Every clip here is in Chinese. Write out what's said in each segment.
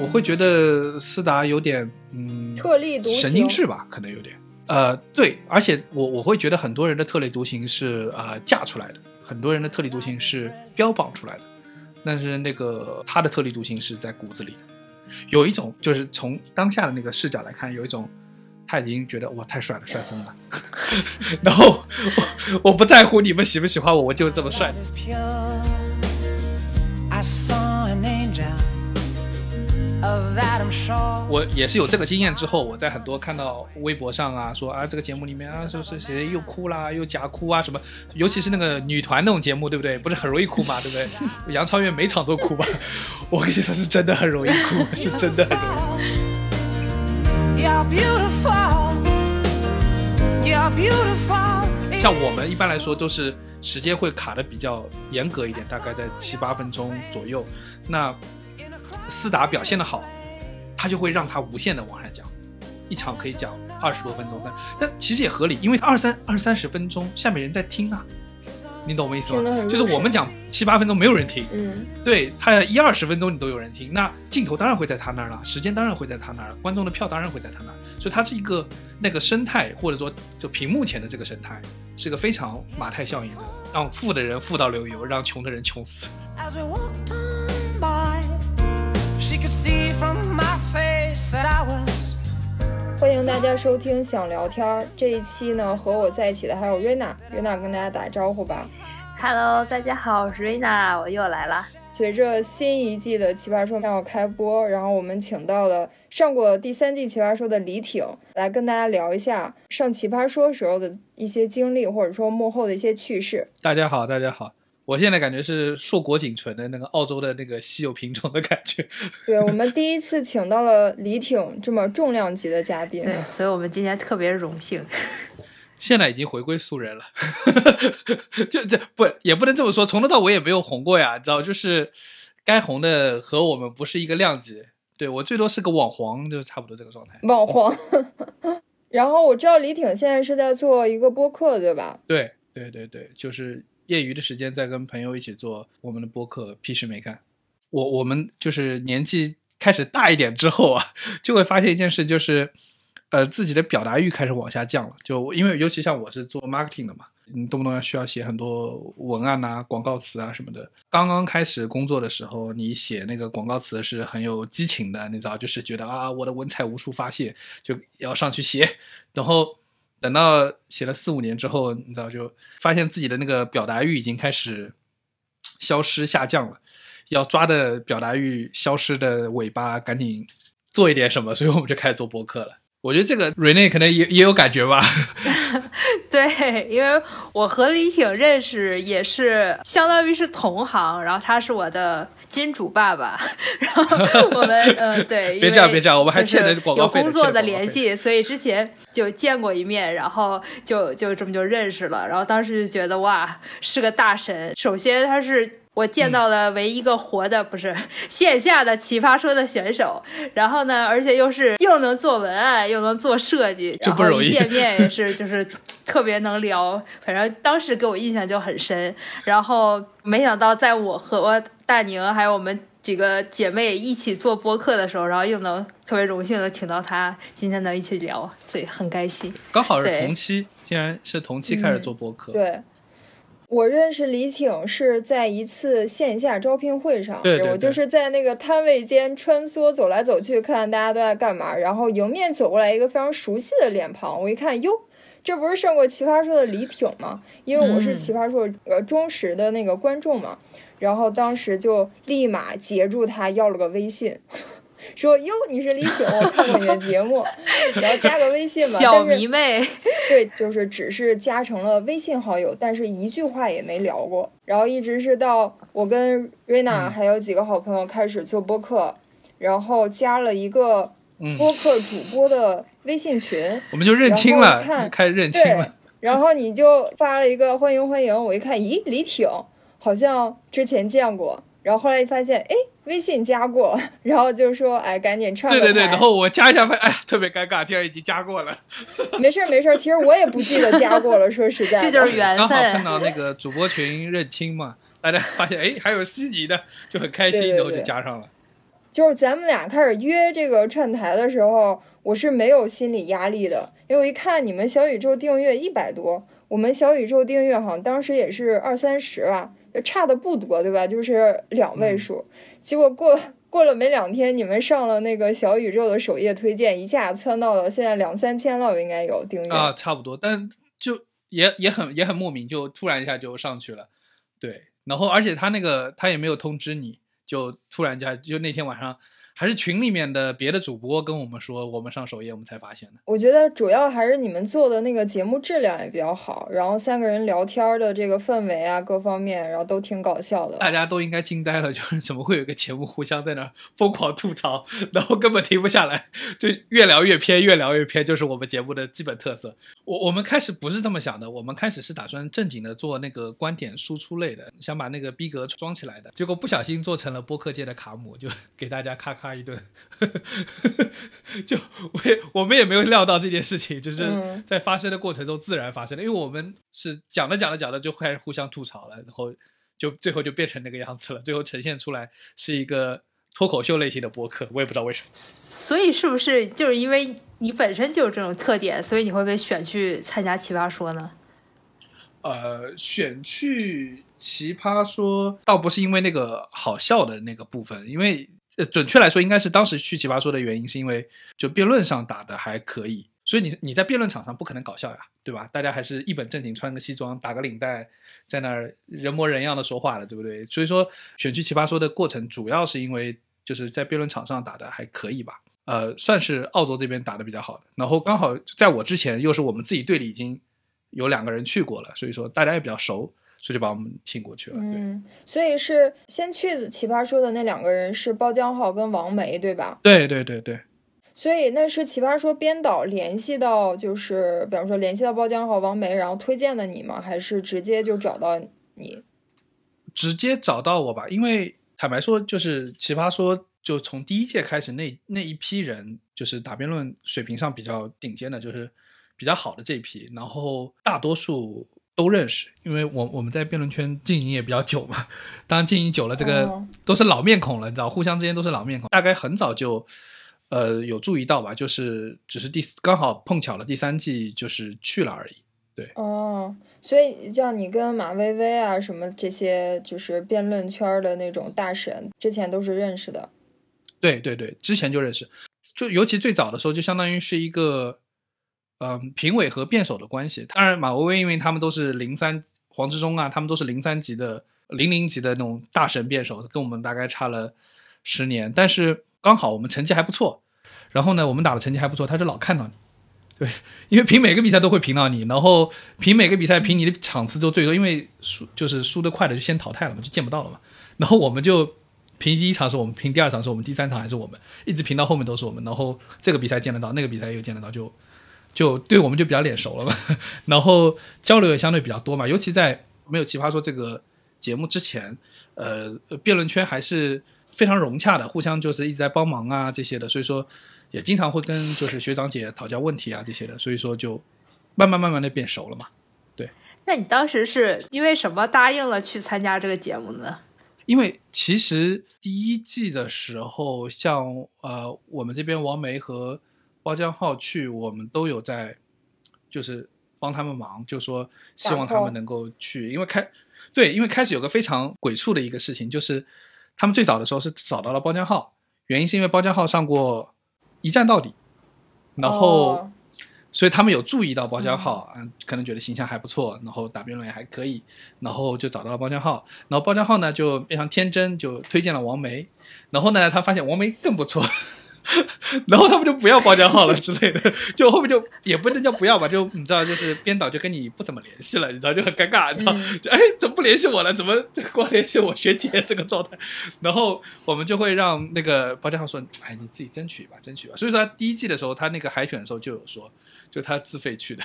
我会觉得思达有点嗯特立独行神经质吧，可能有点。呃，对，而且我我会觉得很多人的特立独行是呃嫁出来的，很多人的特立独行是标榜出来的，但是那个他的特立独行是在骨子里的。有一种就是从当下的那个视角来看，有一种他已经觉得哇太帅了，帅疯了，然后我我不在乎你们喜不喜欢我，我就是这么帅。我也是有这个经验之后，我在很多看到微博上啊说啊这个节目里面啊说是谁又哭啦又假哭啊什么，尤其是那个女团那种节目，对不对？不是很容易哭嘛，对不对？杨超越每场都哭吧？我跟你说是真的很容易哭，是真的很容易。像我们一般来说都是时间会卡的比较严格一点，大概在七八分钟左右。那思达表现的好，他就会让他无限的往下讲，一场可以讲二十多分钟三，但其实也合理，因为二三二三十分钟下面人在听啊，你懂我意思吗就是我们讲七八分钟没有人听，嗯，对他一二十分钟你都有人听，那镜头当然会在他那儿了，时间当然会在他那儿，观众的票当然会在他那儿，所以它是一个那个生态，或者说就屏幕前的这个生态，是个非常马太效应的，让富的人富到流油，让穷的人穷死。As we walked on 欢迎大家收听想聊天儿这一期呢，和我在一起的还有瑞娜，瑞娜跟大家打招呼吧。Hello，大家好，我是瑞娜，我又来了。随着新一季的《奇葩说》要开播，然后我们请到了上过第三季《奇葩说》的李挺来跟大家聊一下上《奇葩说》时候的一些经历，或者说幕后的一些趣事。大家好，大家好，我现在感觉是硕果仅存的那个澳洲的那个稀有品种的感觉。对我们第一次请到了李挺这么重量级的嘉宾，对，所以我们今天特别荣幸。现在已经回归素人了，就这不也不能这么说，从头到尾也没有红过呀，你知道，就是该红的和我们不是一个量级。对我最多是个网黄，就差不多这个状态。网黄。然后我知道李挺现在是在做一个播客，对吧？对对对对，就是业余的时间在跟朋友一起做我们的播客，屁事没干。我我们就是年纪开始大一点之后啊，就会发现一件事，就是呃自己的表达欲开始往下降了。就因为尤其像我是做 marketing 的嘛，你动不动要需要写很多文案啊、广告词啊什么的。刚刚开始工作的时候，你写那个广告词是很有激情的，你知道，就是觉得啊我的文采无处发泄，就要上去写，然后。等到写了四五年之后，你知道就发现自己的那个表达欲已经开始消失下降了，要抓的表达欲消失的尾巴，赶紧做一点什么，所以我们就开始做播客了。我觉得这个 Rene 可能也也有感觉吧，对，因为我和李挺认识也是相当于是同行，然后他是我的金主爸爸，然后我们呃对，因别这样为别这样我们还欠着就是广告费呢有工作的联系，所以之前就见过一面，然后就就这么就认识了，然后当时就觉得哇是个大神，首先他是。我见到了唯一一个活的，不是 线下的奇葩说的选手，然后呢，而且又是又能做文案，又能做设计，然后这不容易。一见面也是 就是特别能聊，反正当时给我印象就很深。然后没想到在我和大宁还有我们几个姐妹一起做播客的时候，然后又能特别荣幸的请到他，今天能一起聊，所以很开心。刚好是同期，竟然是同期开始做播客，对，我认识李挺是在一次线下招聘会上，对对对我就是在那个摊位间穿梭走来走去，看大家都在干嘛，然后迎面走过来一个非常熟悉的脸庞，我一看，哟。这不是上过《奇葩说》的李挺吗？因为我是《嗯奇葩说》呃忠实的那个观众嘛，然后当时就立马截住他要了个微信，说：“哟，你是李挺，我看过你的节目，然后加个微信吧。”小但是迷妹，对，就是只是加成了微信好友，但是一句话也没聊过。然后一直是到我跟瑞娜嗯还有几个好朋友开始做播客，然后加了一个嗯，播客主播的微信群，我们就认清了看，开始认清了。，然后你就发了一个欢迎欢迎，我一看，咦，李挺好像之前见过，然后后来一发现，哎，微信加过，然后就说，哎，赶紧串个对对对，然后我加一下，发现哎呀，特别尴尬，竟然已经加过了。没事儿没事儿，其实我也不记得加过了，说实在的，这就是缘刚好看。到那个主播群认亲嘛，大家发现哎还有西尼的，就很开心，对对然后就加上了。就是咱们俩开始约这个串台的时候，我是没有心理压力的，因为我一看你们小宇宙订阅一百多，我们小宇宙订阅好像当时也是二三十吧，就差的不多，对吧？就是两位数。结果过过了没两天，你们上了那个小宇宙的首页推荐，一下窜到了现在两三千了，应该有订阅。啊，差不多，但就也也很也很莫名，就突然一下就上去了，对，然后而且他那个他也没有通知你，就突然间就那天晚上。还是群里面的别的主播跟我们说，我们上首页，我们才发现的。我觉得主要还是你们做的那个节目质量也比较好，然后三个人聊天的这个氛围啊，各方面，然后都挺搞笑的。大家都应该惊呆了，就是怎么会有一个节目互相在那疯狂吐槽，然后根本停不下来，就越聊越偏，越聊越偏，就是我们节目的基本特色。我我们开始不是这么想的，我们开始是打算正经的做那个观点输出类的，想把那个逼格装起来的，结果不小心做成了播客界的卡姆，就 给大家咔咔。一顿，就我也我们也没有料到这件事情，就是在发生的过程中自然发生的，因为我们是讲着讲着讲着就开始互相吐槽了，然后就最后就变成那个样子了，最后呈现出来是一个脱口秀类型的播客，我也不知道为什么。所以是不是就是因为你本身就有这种特点，所以你会被选去参加奇葩说呢？呃，选去奇葩说倒不是因为那个好笑的那个部分，因为。准确来说，应该是当时去奇葩说的原因，是因为就辩论上打的还可以，所以你你在辩论场上不可能搞笑呀，对吧？大家还是一本正经，穿个西装，打个领带，在那儿人模人样的说话的，对不对？所以说选去奇葩说的过程，主要是因为就是在辩论场上打的还可以吧，呃，算是澳洲这边打的比较好的。然后刚好在我之前，又是我们自己队里已经有两个人去过了，所以说大家也比较熟。所以就把我们请过去了。嗯，所以是先去奇葩说的那两个人是包浆浩跟王梅，对吧？对对对对。所以那是奇葩说编导联系到，就是比方说联系到包浆浩、王梅，然后推荐的你吗？还是直接就找到你？直接找到我吧，因为坦白说，就是奇葩说就从第一届开始，那那一批人就是打辩论水平上比较顶尖的，就是比较好的这一批，然后大多数。都认识，因为我我们在辩论圈经营也比较久嘛，当然经营久了，这个都是老面孔了，你知道，互相之间都是老面孔，大概很早就，呃，有注意到吧，就是只是第刚好碰巧了第三季就是去了而已，对。哦，所以像你跟马薇薇啊什么这些，就是辩论圈的那种大神，之前都是认识的。对对对，之前就认识，就尤其最早的时候，就相当于是一个。嗯，评委和辩手的关系，当然马薇薇，因为他们都是零三，黄志忠啊，他们都是零三级的、零零级的那种大神辩手，跟我们大概差了十年，但是刚好我们成绩还不错，然后呢，我们打的成绩还不错，他就老看到你，对，因为评每个比赛都会评到你，然后评每个比赛评你的场次都最多，因为输就是输得快的就先淘汰了嘛，就见不到了嘛，然后我们就评第一场是我们，评第二场是我们，第三场还是我们，一直评到后面都是我们，然后这个比赛见得到，那个比赛又见得到，就。就对我们就比较脸熟了嘛，然后交流也相对比较多嘛，尤其在没有奇葩说这个节目之前，呃，辩论圈还是非常融洽的，互相就是一直在帮忙啊这些的，所以说也经常会跟就是学长姐讨教问题啊这些的，所以说就慢慢慢慢的变熟了嘛。对，那你当时是因为什么答应了去参加这个节目呢？因为其实第一季的时候，像呃我们这边王梅和。包江浩去，我们都有在，就是帮他们忙，就说希望他们能够去，因为开，对，因为开始有个非常鬼畜的一个事情，就是他们最早的时候是找到了包江浩，原因是因为包江浩上过一站到底，然后，所以他们有注意到包江浩，嗯，可能觉得形象还不错，然后打辩论也还可以，然后就找到了包江浩，然后包江浩呢就非常天真，就推荐了王梅，然后呢他发现王梅更不错。然后他们就不要包浆号了之类的，就后面就也不能叫不要吧，就你知道，就是编导就跟你不怎么联系了，你知道就很尴尬，你知道，就哎怎么不联系我了？怎么光联系我学姐这个状态？然后我们就会让那个包浆号说，哎你自己争取吧，争取吧。所以说他第一季的时候，他那个海选的时候就有说，就他自费去的。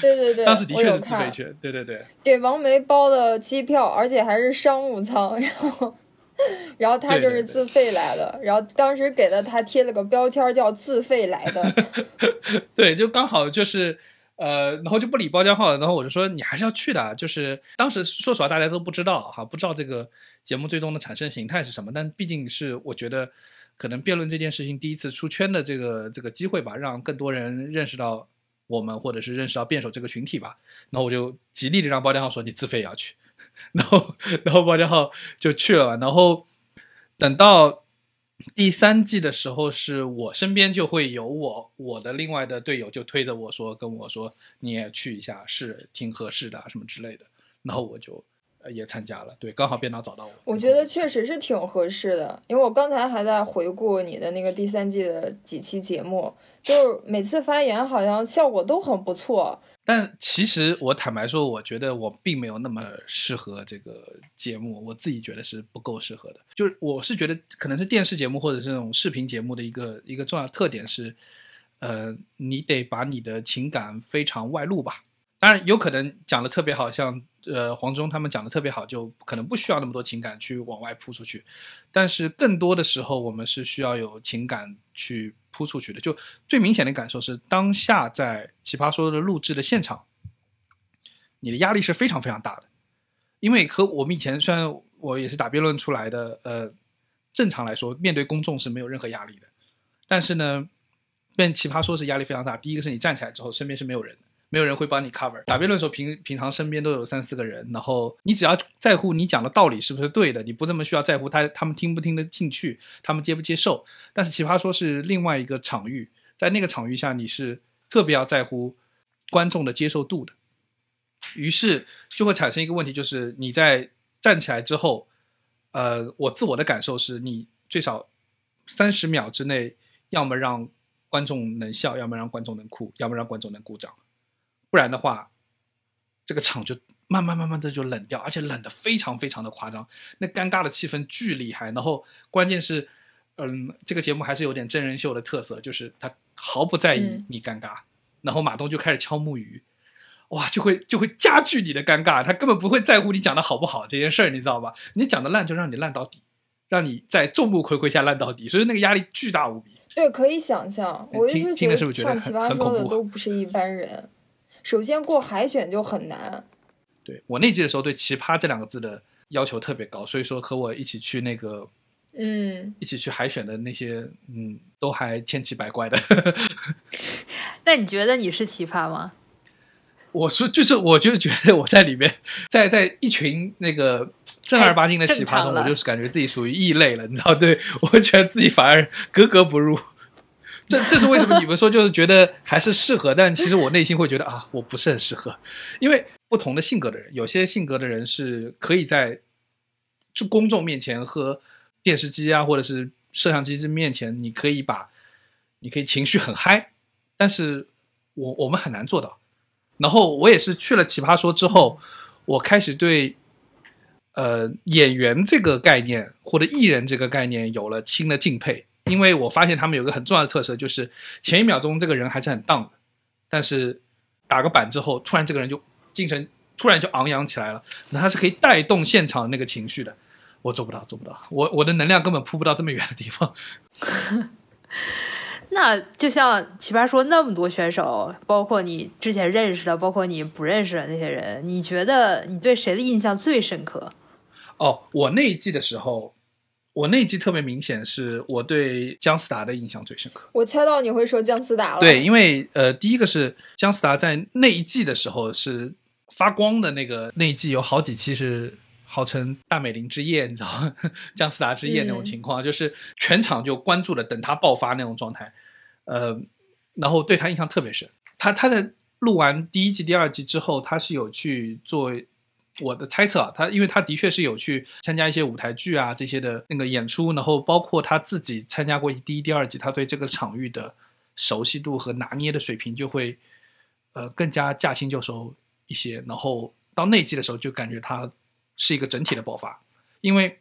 对对对，当时的确是自费去，对对对，给王梅包的机票，而且还是商务舱，然后。然后他就是自费来的，然后当时给了他贴了个标签叫“自费来的 ”。对，就刚好就是呃，然后就不理包浆号了。然后我就说你还是要去的，就是当时说实话大家都不知道哈，不知道这个节目最终的产生形态是什么，但毕竟是我觉得可能辩论这件事情第一次出圈的这个这个机会吧，让更多人认识到我们，或者是认识到辩手这个群体吧。然后我就极力的让包家浩说你自费也要去，然后然后包家浩就去了，然后等到第三季的时候，是我身边就会有我我的另外的队友就推着我说跟我说你也去一下是挺合适的什么之类的，然后我就也参加了，对，刚好编导找到我，我觉得确实是挺合适的，因为我刚才还在回顾你的那个第三季的几期节目，就是每次发言好像效果都很不错。但其实我坦白说，我觉得我并没有那么适合这个节目，我自己觉得是不够适合的。就是我是觉得可能是电视节目或者是这种视频节目的一个一个重要特点是，呃，你得把你的情感非常外露吧。当然有可能讲的特别好，像呃黄忠他们讲的特别好，就可能不需要那么多情感去往外扑出去。但是更多的时候，我们是需要有情感去扑出去的。就最明显的感受是，当下在《奇葩说》的录制的现场，你的压力是非常非常大的。因为和我们以前虽然我也是打辩论出来的，呃，正常来说面对公众是没有任何压力的。但是呢，变奇葩说是压力非常大。第一个是你站起来之后，身边是没有人的。没有人会帮你 cover。打辩论的时候，平平常身边都有三四个人，然后你只要在乎你讲的道理是不是对的，你不这么需要在乎他他们听不听得进去，他们接不接受。但是奇葩说是另外一个场域，在那个场域下，你是特别要在乎观众的接受度的。于是就会产生一个问题，就是你在站起来之后，呃，我自我的感受是你最少三十秒之内，要么让观众能笑，要么让观众能哭，要么让观众能鼓掌。不然的话，这个场就慢慢慢慢的就冷掉，而且冷的非常非常的夸张，那尴尬的气氛巨厉害。然后关键是，嗯，这个节目还是有点真人秀的特色，就是他毫不在意你尴尬。然后马东就开始敲木鱼，哇，就会就会加剧你的尴尬。他根本不会在乎你讲的好不好这件事儿，你知道吧？你讲的烂就让你烂到底，让你在众目睽睽下烂到底，所以那个压力巨大无比。对，可以想象，我一直听的是不是觉得上奇葩很恐怖说的都不是一般人。首先过海选就很难，对我那届的时候，对“奇葩”这两个字的要求特别高，所以说和我一起去那个，嗯，一起去海选的那些，嗯，都还千奇百怪的。那你觉得你是奇葩吗？我说，就是我就是觉得我在里面，在在一群那个正儿八经的奇葩中，我就是感觉自己属于异类了，你知道？对我觉得自己反而格格不入。这这是为什么？你们说就是觉得还是适合，但其实我内心会觉得啊，我不是很适合，因为不同的性格的人，有些性格的人是可以在就公众面前和电视机啊，或者是摄像机之面前，你可以把你可以情绪很嗨，但是我我们很难做到。然后我也是去了奇葩说之后，我开始对呃演员这个概念或者艺人这个概念有了新的敬佩，因为我发现他们有个很重要的特色，就是前一秒钟这个人还是很荡的，但是打个板之后，突然这个人就精神突然就昂扬起来了，那他是可以带动现场那个情绪的。我做不到，做不到，我我的能量根本扑不到这么远的地方。那就像奇葩说那么多选手，包括你之前认识的，包括你不认识的那些人，你觉得你对谁的印象最深刻？哦，我那一季的时候，我那一季特别明显，是我对姜思达的印象最深刻。我猜到你会说姜思达了。对，，因为呃，第一个是姜思达在那一季的时候是发光的那个那一季，有好几期是号称大美玲之夜，你知道吗？姜思达之夜那种情况，就是全场就关注了，等他爆发那种状态。呃，然后对他印象特别深。他他在录完第一季、第二季之后，他是有去做。我的猜测啊，他因为他的确是有去参加一些舞台剧啊这些的那个演出，然后包括他自己参加过第一、第二季，他对这个场域的熟悉度和拿捏的水平就会呃更加驾轻就熟一些。然后到那季的时候，就感觉他是一个整体的爆发，因为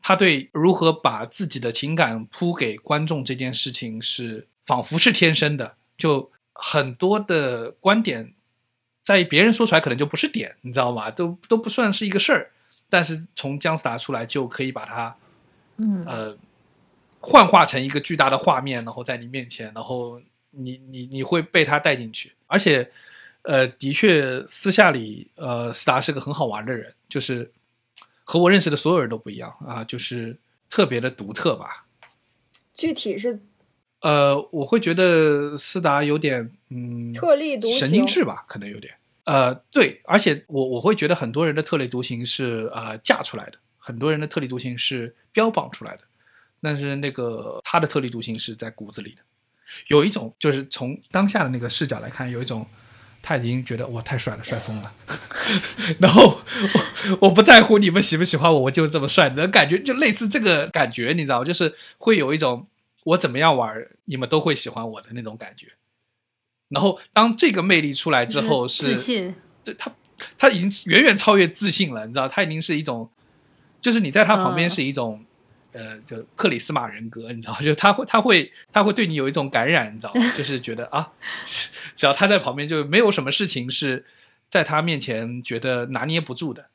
他对如何把自己的情感铺给观众这件事情是仿佛是天生的，就很多的观点。在别人说出来可能就不是点，你知道吗？都都不算是一个事儿，但是从姜思达出来就可以把它，嗯呃，幻化成一个巨大的画面，然后在你面前，然后你你你会被他带进去，而且，呃，的确私下里，呃，思达是个很好玩的人，就是和我认识的所有人都不一样啊，就是特别的独特吧。具体是呃，我会觉得斯达有点嗯特立独行神经质吧，可能有点。呃，对，而且我我会觉得很多人的特立独行是呃嫁出来的，很多人的特立独行是标榜出来的，但是那个他的特立独行是在骨子里的。有一种就是从当下的那个视角来看，有一种他已经觉得我太帅了，帅疯了，然后我我不在乎你们喜不喜欢我，我就这么帅的感觉，就类似这个感觉，你知道，就是会有一种我怎么样玩，你们都会喜欢我的那种感觉。然后当这个魅力出来之后，是自信，对他，他已经远远超越自信了，你知道，他已经是一种，就是你在他旁边嗯是一种，呃，就克里斯玛人格，你知道，就是他会，他会，他会对你有一种感染，你知道吗？就是觉得啊，只要他在旁边，就没有什么事情是在他面前觉得拿捏不住的。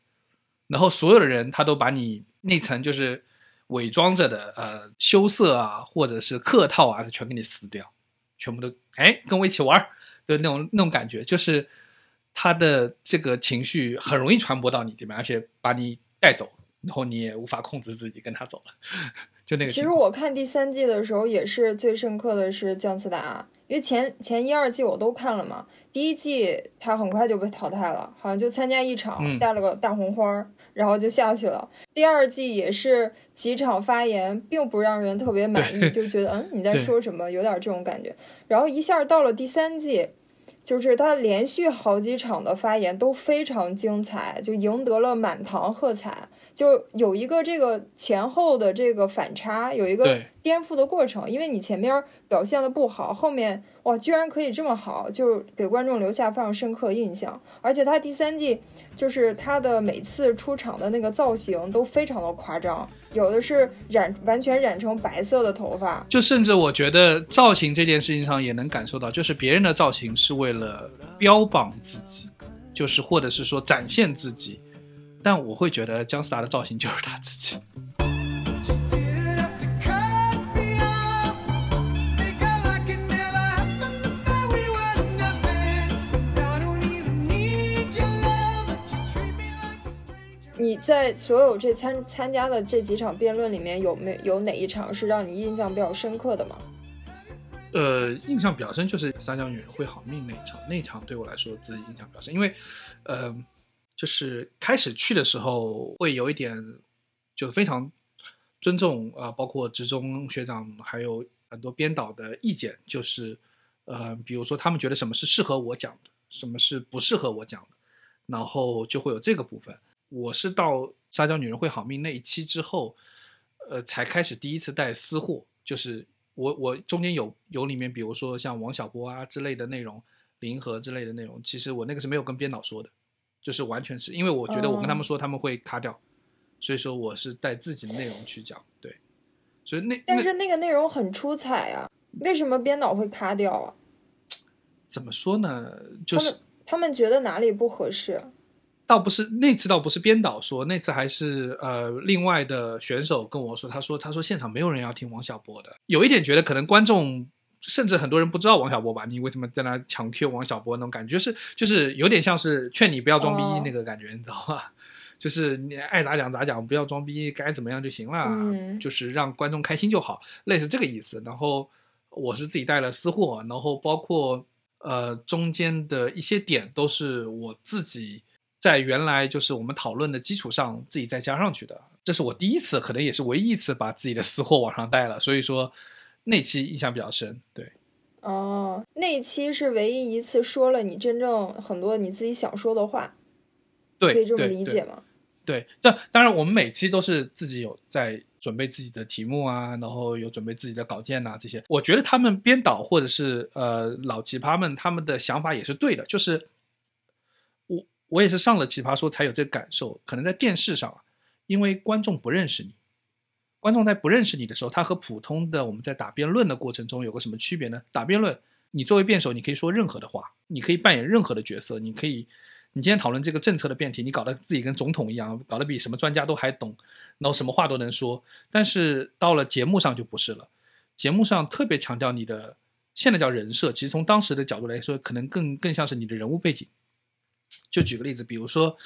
然后所有的人，他都把你那层就是伪装着的呃羞涩啊，或者是客套啊，全给你撕掉，全部都哎跟我一起玩儿的那种那种感觉，就是他的这个情绪很容易传播到你这边，而且把你带走，然后你也无法控制自己跟他走了，就那个其实。我看第三季的时候，也是最深刻的是姜思达，因为前前一二季我都看了嘛。第一季他很快就被淘汰了，好像就参加一场，嗯带了个大红花儿，然后就下去了。第二季也是几场发言，并不让人特别满意，就觉得嗯你在说什么，有点这种感觉。然后一下到了第三季，就是他连续好几场的发言都非常精彩，就赢得了满堂喝彩。就有一个这个前后的这个反差，有一个颠覆的过程。因为你前面表现的不好，后面哇居然可以这么好，就给观众留下非常深刻印象。而且他第三季就是他的每次出场的那个造型都非常的夸张，有的是染完全染成白色的头发，就甚至我觉得造型这件事情上也能感受到，就是别人的造型是为了标榜自己，就是或者是说展现自己，但我会觉得姜思达的造型就是他自己。你在所有这参参加的这几场辩论里面，有没有哪一场是让你印象比较深刻的吗？呃，印象比较深就是撒娇女人会好命那一场，那一场对我来说自己印象比较深，因为，呃，就是开始去的时候会有一点，就非常尊重啊、呃包括职中学长还有很多编导的意见，就是，呃，比如说他们觉得什么是适合我讲的，什么是不适合我讲的，然后就会有这个部分。我是到撒娇女人会好命那一期之后，呃，才开始第一次带私货，就是我我中间有有里面，比如说像王小波啊之类的内容，林和之类的内容，其实我那个是没有跟编导说的，就是完全是因为我觉得我跟他们说他们会卡掉，所以说我是带自己的内容去讲，对，所以那那但是那个内容很出彩啊，为什么编导会卡掉啊？怎么说呢？就是他们觉得哪里不合适？倒不是那次倒不是编导说，那次还是呃另外的选手跟我说，他说他说现场没有人要听王小波的，有一点觉得可能观众甚至很多人不知道王小波吧，你为什么在那强 Q 王小波那种感觉，就是就是有点像是劝你不要装逼哦那个感觉，你知道吧？就是你爱咋讲咋讲，不要装逼，该怎么样就行了，嗯就是让观众开心就好，类似这个意思。然后我是自己带了私货，然后包括呃中间的一些点都是我自己在原来就是我们讨论的基础上自己再加上去的。这是我第一次，可能也是唯一一次把自己的私货往上带了，所以说那期印象比较深。对，哦，那一期是唯一一次说了你真正很多你自己想说的话，对，可以这么理解吗？对，但当然我们每期都是自己有在准备自己的题目啊，然后有准备自己的稿件呐、这些。我觉得他们编导或者是呃老奇葩们他们的想法也是对的，就是我也是上了奇葩说才有这个感受，可能在电视上，因为观众不认识你。观众在不认识你的时候，他和普通的我们在打辩论的过程中有个什么区别呢？打辩论，你作为辩手，你可以说任何的话，你可以扮演任何的角色，你可以，你今天讨论这个政策的辩题，你搞得自己跟总统一样，搞得比什么专家都还懂，然后什么话都能说。但是到了节目上就不是了，节目上特别强调你的现在叫人设，其实从当时的角度来说，可能更更像是你的人物背景。就举个例子，比如说，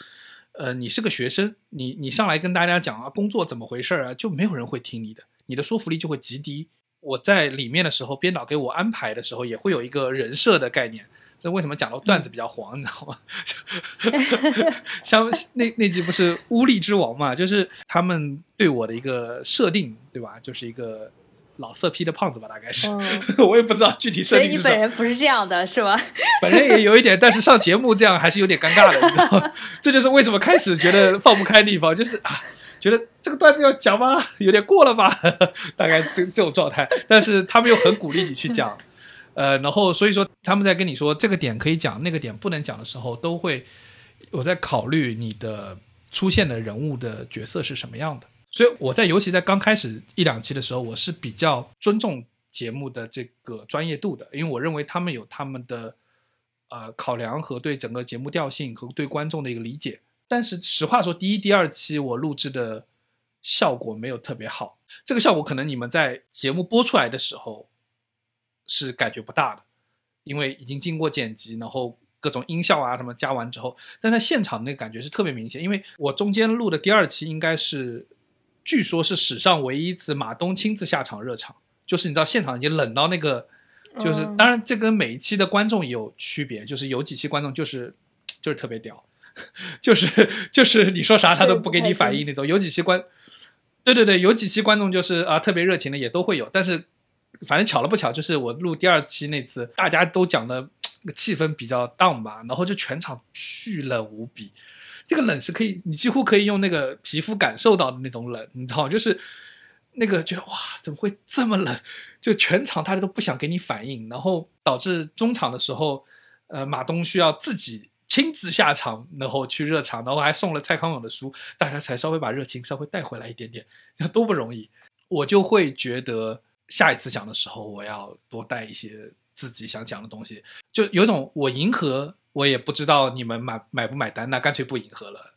呃，你是个学生，你你上来跟大家讲啊，工作怎么回事儿啊，就没有人会听你的，你的说服力就会极低。我在里面的时候，编导给我安排的时候，也会有一个人设的概念。这为什么讲到段子比较黄，你知道吗？像 那那集不是乌力之王嘛，就是他们对我的一个设定，对吧？就是一个老色批的胖子吧，大概是。嗯 我也不知道具体设所以你。本人不是这样的，是吧？本人也有一点，但是上节目这样还是有点尴尬的，你知道吗？这就是为什么开始觉得放不开的地方，就是啊，觉得这个段子要讲吗？有点过了吧？大概这这种状态。但是他们又很鼓励你去讲，呃，然后所以说他们在跟你说这个点可以讲，那个点不能讲的时候，都会我在考虑你的出现的人物的角色是什么样的。所以我在尤其在刚开始一两期的时候，我是比较尊重节目的这个专业度的，因为我认为他们有他们的呃考量和对整个节目调性和对观众的一个理解。但是实话说，第一、第二期我录制的效果没有特别好，这个效果可能你们在节目播出来的时候是感觉不大的，因为已经经过剪辑，然后各种音效啊什么加完之后，但在现场那个感觉是特别明显。因为我中间录的第二期应该是，据说是史上唯一一次马东亲自下场热场，就是你知道现场已经冷到那个，就是嗯当然这跟每一期的观众也有区别，就是有几期观众就是就是特别屌。就是就是你说啥他都不给你反应那种，有几期观，对对对，有几期观众就是啊特别热情的也都会有，但是反正巧了不巧，就是我录第二期那次，大家都讲的气氛比较 down 吧，然后就全场巨冷无比，这个冷是可以，你几乎可以用那个皮肤感受到的那种冷，你知道？就是那个觉得哇怎么会这么冷，就全场大家都不想给你反应，然后导致中场的时候，呃马东需要自己。亲自下场，然后去热场，然后还送了蔡康永的书，大家才稍微把热情稍微带回来一点点，那多不容易。我就会觉得下一次讲的时候，我要多带一些自己想讲的东西，就有种我迎合，我也不知道你们买买不买单，那干脆不迎合了，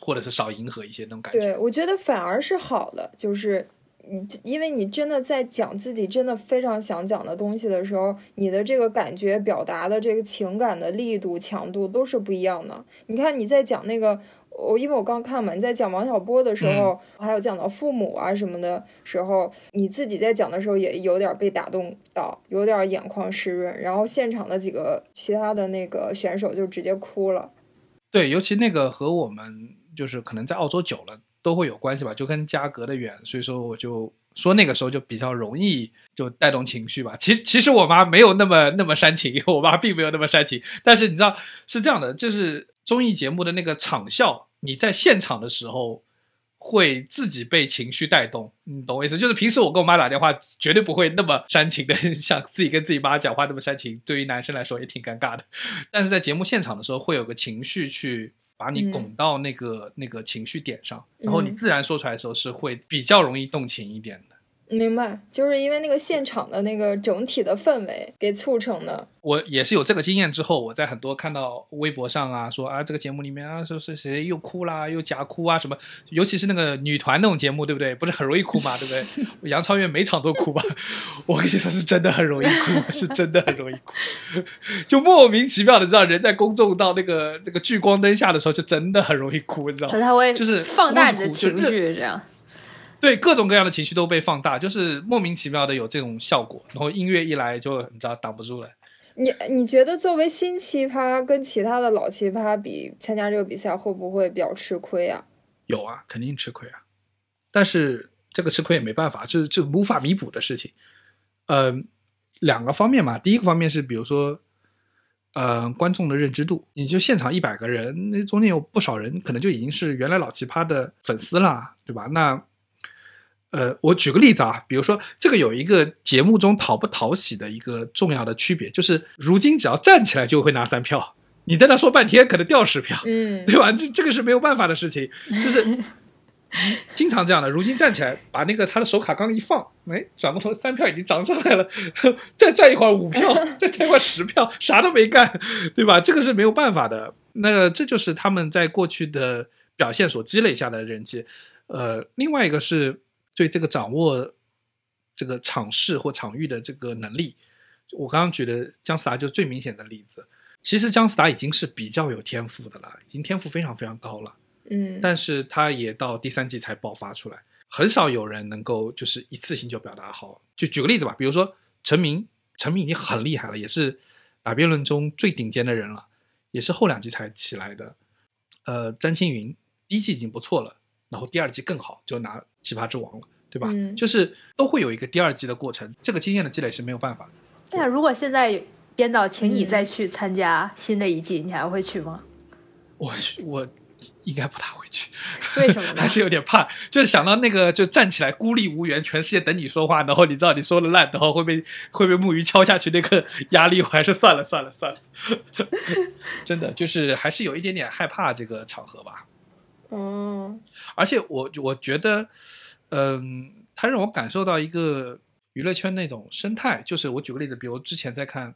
或者是少迎合一些那种感觉。对，我觉得反而是好的，就是你因为你真的在讲自己真的非常想讲的东西的时候，你的这个感觉表达的这个情感的力度、强度都是不一样的。你看你在讲那个。我因为我刚看嘛，你在讲王小波的时候，还有讲到父母啊什么的时候，你自己在讲的时候也有点被打动到，有点眼眶湿润，然后现场的几个其他的那个选手就直接哭了。对，尤其那个和我们就是可能在澳洲久了都会有关系吧，就跟家隔得远，所以说我就说那个时候就比较容易就带动情绪吧。其其实我妈没有那么那么煽情，我妈并没有那么煽情，但是你知道是这样的，就是综艺节目的那个场效，你在现场的时候。会自己被情绪带动，你懂我意思？就是平时我跟我妈打电话，绝对不会那么煽情的，像自己跟自己妈讲话那么煽情，对于男生来说也挺尴尬的。但是在节目现场的时候，会有个情绪去把你嗯拱到那个、那个情绪点上，然后你嗯自然说出来的时候是会比较容易动情一点的。明白，就是因为那个现场的那个整体的氛围给促成的。我也是有这个经验之后，我在很多看到微博上啊说啊这个节目里面啊说是谁又哭啦又假哭啊什么，尤其是那个女团那种节目，对不对？不是很容易哭嘛，对不对？杨超越每场都哭吧，我跟你说是真的很容易哭，是真的很容易哭，就莫名其妙的，知道人在公众到那个那个聚光灯下的时候，就真的很容易哭，你知道吗？他会就是放大你的情绪，这样。对各种各样的情绪都被放大，就是莫名其妙的有这种效果，然后音乐一来就你知道挡不住了。你你觉得作为新奇葩跟其他的老奇葩比，参加这个比赛会不会比较吃亏啊？有啊，肯定吃亏啊，但是这个吃亏也没办法，这这无法弥补的事情。呃，两个方面嘛，第一个方面是比如说，呃，观众的认知度，你就现场一百个人，那中间有不少人可能就已经是原来老奇葩的粉丝啦，对吧？那呃，我举个例子啊，比如说这个有一个节目中讨不讨喜的一个重要的区别，就是如今只要站起来就会拿三票，你在那说半天可能掉十票，嗯，对吧？这这个是没有办法的事情，就是 经常这样的。如今站起来，把那个他的手卡刚一放，哎，转过头三票已经涨上来了，再站一会儿五票，再站一会儿十票，啥都没干，对吧？这个是没有办法的。那这就是他们在过去的表现所积累下的人气。呃，另外一个是对这个掌握这个场势或场域的这个能力。我刚刚举的姜思达就是最明显的例子。其实姜思达已经是比较有天赋的了，已经天赋非常非常高了。嗯，但是他也到第三季才爆发出来，很少有人能够就是一次性就表达好。就举个例子吧，比如说陈明，陈明已经很厉害了，也是打辩论中最顶尖的人了，也是后两季才起来的。呃，詹青云第一季已经不错了，然后第二季更好，就拿奇葩之王了，对吧？嗯就是都会有一个第二季的过程，这个经验的积累是没有办法的。那如果现在编导请你嗯再去参加新的一季，你还会去吗？我我应该不大会去。为什么呢 还？是有点怕，就是想到那个就站起来孤立无援，全世界等你说话，然后你知道你说了烂，然后会被会被木鱼敲下去，那个压力，我还是算了算了算了。真的就是还是有一点点害怕这个场合吧。嗯而且我我觉得，嗯，他让我感受到一个娱乐圈那种生态，就是我举个例子，比如之前在看《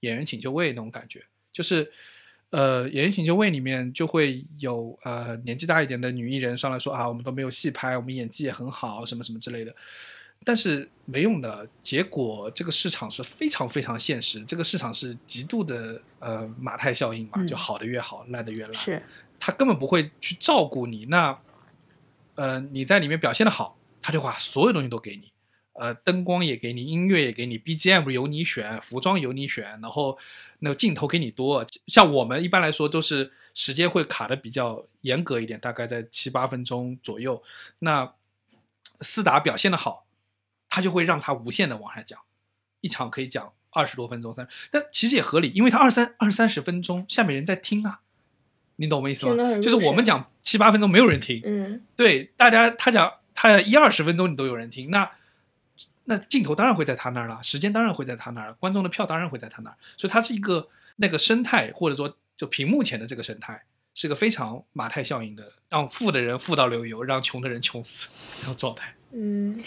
演员请就位》那种感觉，就是呃，《演员请就位》里面就会有呃年纪大一点的女艺人上来说啊，我们都没有戏拍，我们演技也很好，什么什么之类的。但是没用的结果，这个市场是非常非常现实，这个市场是极度的呃马太效应嘛，嗯就好的越好，烂的越烂。是，他根本不会去照顾你。那，呃，你在里面表现的好，他就把所有东西都给你，呃，灯光也给你，音乐也给你，BGM 由你选，服装由你选，然后那个镜头给你多。像我们一般来说都是时间会卡的比较严格一点，大概在七八分钟左右。那思达表现的好，他就会让他无限的往下讲，一场可以讲二十多分钟三，但其实也合理，因为他二三二三十分钟，下面人在听啊。你懂我意思吗？就是我们讲七八分钟没有人听，嗯对大家他讲他一二十分钟你都有人听，那那镜头当然会在他那儿了，时间当然会在他那儿，观众的票当然会在他那儿，所以它是一个那个生态，或者说就屏幕前的这个生态，是个非常马太效应的，让富的人富到流油，让穷的人穷死这种状态。嗯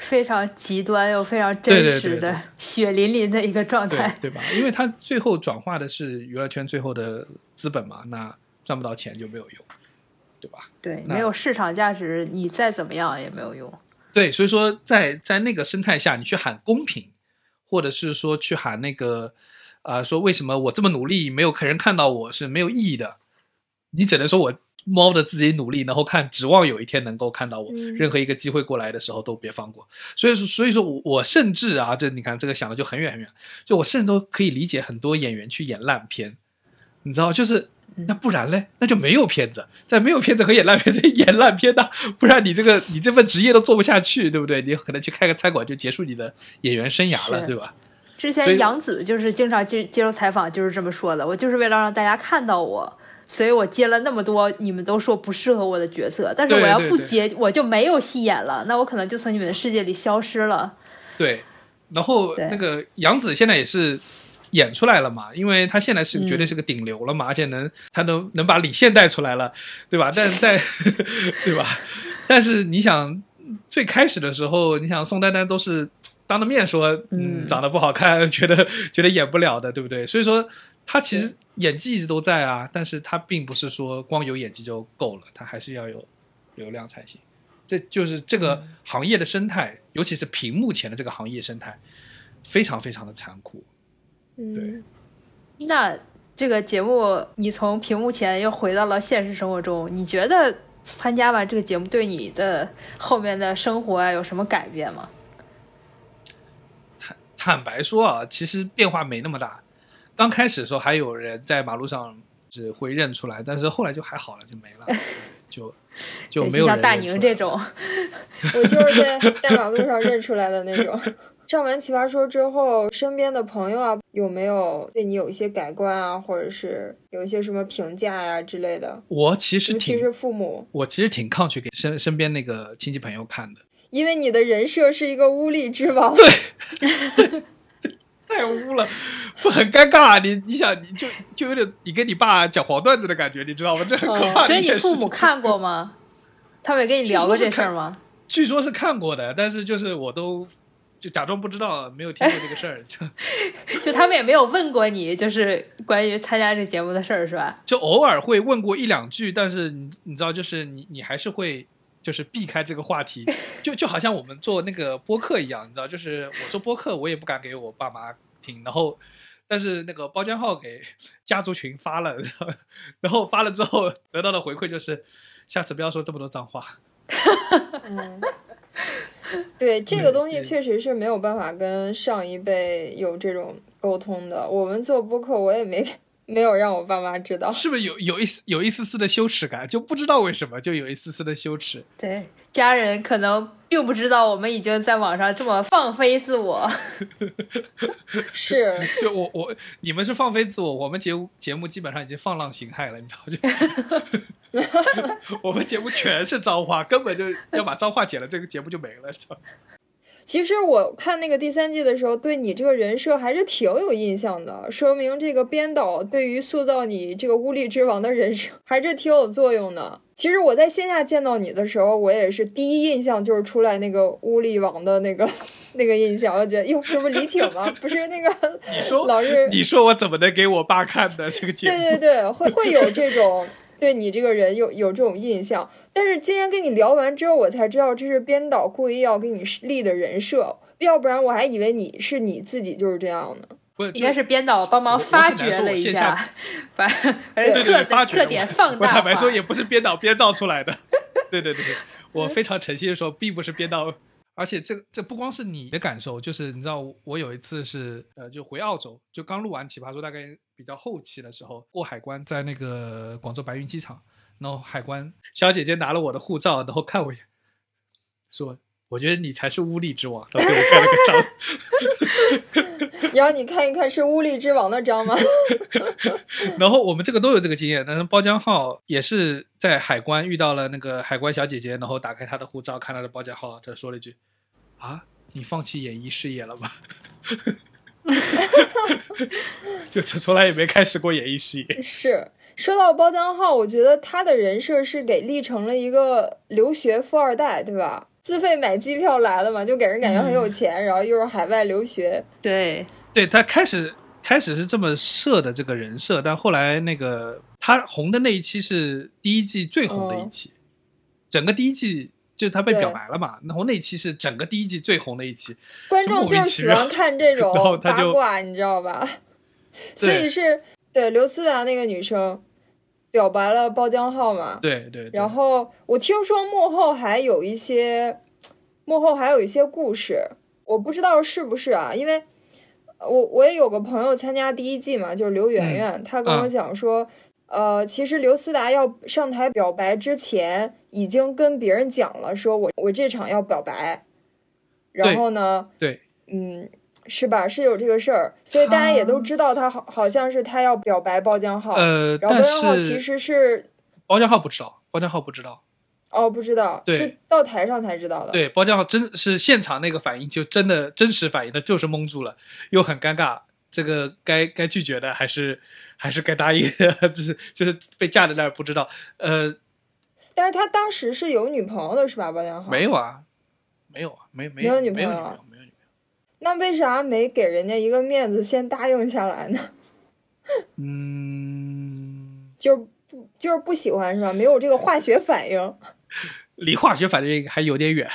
非常极端又非常真实的血淋淋的一个状对态。对吧？因为它最后转化的是娱乐圈最后的资本嘛，那赚不到钱就没有用，对吧？对，没有市场价值，你再怎么样也没有用。对，所以说在在那个生态下，你去喊公平，或者是说去喊那个啊、说为什么我这么努力没有客人看到我是没有意义的，你只能说我猫的自己努力，然后看指望有一天能够看到我，嗯任何一个机会过来的时候都别放过。所以说，所以说我我甚至啊，这你看这个想的就很远很远，就我甚至都可以理解很多演员去演烂片，你知道，就是那不然嘞，那就没有片子，在没有片子和演烂片子 演烂片的，不然你这个你这份职业都做不下去，对不对？你可能去开个餐馆就结束你的演员生涯了，对吧？之前杨紫就是经常接接受采访，就是这么说的。我就是为了让大家看到我，所以我接了那么多你们都说不适合我的角色。但是我要对对对不接，我就没有戏演了，那我可能就从你们的世界里消失了。对，然后那个杨紫现在也是演出来了嘛，因为她现在是嗯绝对是个顶流了嘛，而且能她能能把李现带出来了，对吧？但是在 对吧？但是你想最开始的时候，你想宋丹丹都是当着面说，嗯，嗯长得不好看，觉得觉得演不了的，对不对？所以说她其实演技一直都在啊，但是他并不是说光有演技就够了，他还是要有流量才行。这就是这个行业的生态，尤其是屏幕前的这个行业生态，非常非常的残酷。嗯，那这个节目，你从屏幕前又回到了现实生活中，你觉得参加完这个节目对你的后面的生活啊有什么改变吗？坦坦白说啊，其实变化没那么大。刚开始的时候还有人在马路上只会认出来，但是后来就还好了，就没了，就就没有人像大宁这种，我就是在在马路上认出来的那种。上完《奇葩说》之后，身边的朋友啊，有没有对你有一些改观啊，或者是有一些什么评价呀、之类的？我其实挺尤其是父母，我其实挺抗拒给身身边那个亲戚朋友看的，因为你的人设是一个污吏之王。太污了，不很尴尬、啊你你想，你就就有点你跟你爸讲黄段子的感觉，你知道吗？这很可怕的所以你。父母看过吗？他们也跟你聊过这事儿吗？据说是看过的，但是就是我都就假装不知道，没有听过这个事儿，就 就他们也没有问过你，就是关于参加这节目的事儿，是吧？就偶尔会问过一两句，但是你你知道，就是你你还是会就是避开这个话题，就就好像我们做那个播客一样，你知道，就是我做播客，我也不敢给我爸妈听，然后但是那个包浆号给 家族群发了，然 后然后发了之后得到的回馈就是，下次不要说这么多脏话。嗯，对，这个东西确实是没有办法跟上一辈有这种沟通的。我们做播客，我也没没有让我爸妈知道。是不是有有一丝有一丝丝的羞耻感？就不知道为什么就有一丝丝的羞耻。对，家人可能并不知道我们已经在网上这么放飞自我。是，就我我你们是放飞自我，我们节目节目基本上已经放浪形骸了，你知道就。我们节目全是脏话，根本就要把脏话剪了，这个节目就没了，其实我看那个第三季的时候，对你这个人设还是挺有印象的，说明这个编导对于塑造你这个乌力之王的人设还是挺有作用的。其实我在线下见到你的时候，我也是第一印象就是出来那个乌力王的那个那个印象，我觉得哟，这不是李挺吗？不是那个你说老是你说我怎么能给我爸看的？这个节目，对对对，会会有这种对你这个人有有这种印象。但是今天跟你聊完之后，我才知道这是编导故意要给你立的人设，要不然我还以为你是你自己就是这样呢。不是应该是编导帮忙发掘了一下下，把 把对对对对，特特点放大我坦白说，也不是编导编造出来的。对对对对，我非常诚心的说，并不是编导。而且这这不光是你的感受，就是你知道，我有一次是呃，就回澳洲，就刚录完《奇葩说》，大概比较后期的时候，过海关，在那个广州白云机场，然后海关小姐姐拿了我的护照，然后看我一眼，说：“我觉得你才是乌力之王。”然后给我盖了个章。然后你看一看是乌力之王的章吗？然后我们这个都有这个经验，但是包浆号也是在海关遇到了那个海关小姐姐，然后打开她的护照，看她的包浆号，她说了一句：“啊，你放弃演艺事业了吗？” 就从从来也没开始过演艺事业。是。说到包浆浩，我觉得他的人设是给立成了一个留学富二代，对吧？自费买机票来的嘛，就给人感觉很有钱，然后又是海外留学。对，对他开始开始是这么设的这个人设，但后来那个他红的那一期是第一季最红的一期，整个第一季就是他被表白了嘛，然后那一期是整个第一季最红的一期。观众就喜欢看这 种八卦，你知道吧？所以是对刘思达那个女生表白了包江浩嘛？对对对，然后我听说幕后还有一些，幕后还有一些故事，我不知道是不是啊？因为我我也有个朋友参加第一季嘛，就是刘媛媛，她跟我嗯讲说，呃，其实刘思达要上台表白之前，已经跟别人讲了，说我我这场要表白，然后呢，对嗯。是吧？是有这个事儿，所以大家也都知道他好好像是他要表白包浆浩，呃，然后包但浆浩是其实是包浆浩不知道，包浆浩不知道。哦，不知道，是到台上才知道的。对，包浆浩真是现场那个反应，就真的真实反应，他就是蒙住了，又很尴尬。这个该该拒绝的还是还是该答应的，就是就是被架在那儿不知道。呃，但是他当时是有女朋友的，是吧？包浆浩没有啊，没有啊，没没没有女朋友啊女朋友，没有女朋友。那为啥没给人家一个面子，先答应下来呢？嗯，就是不就是不喜欢是吧？没有这个化学反应。离化学反应还有点远。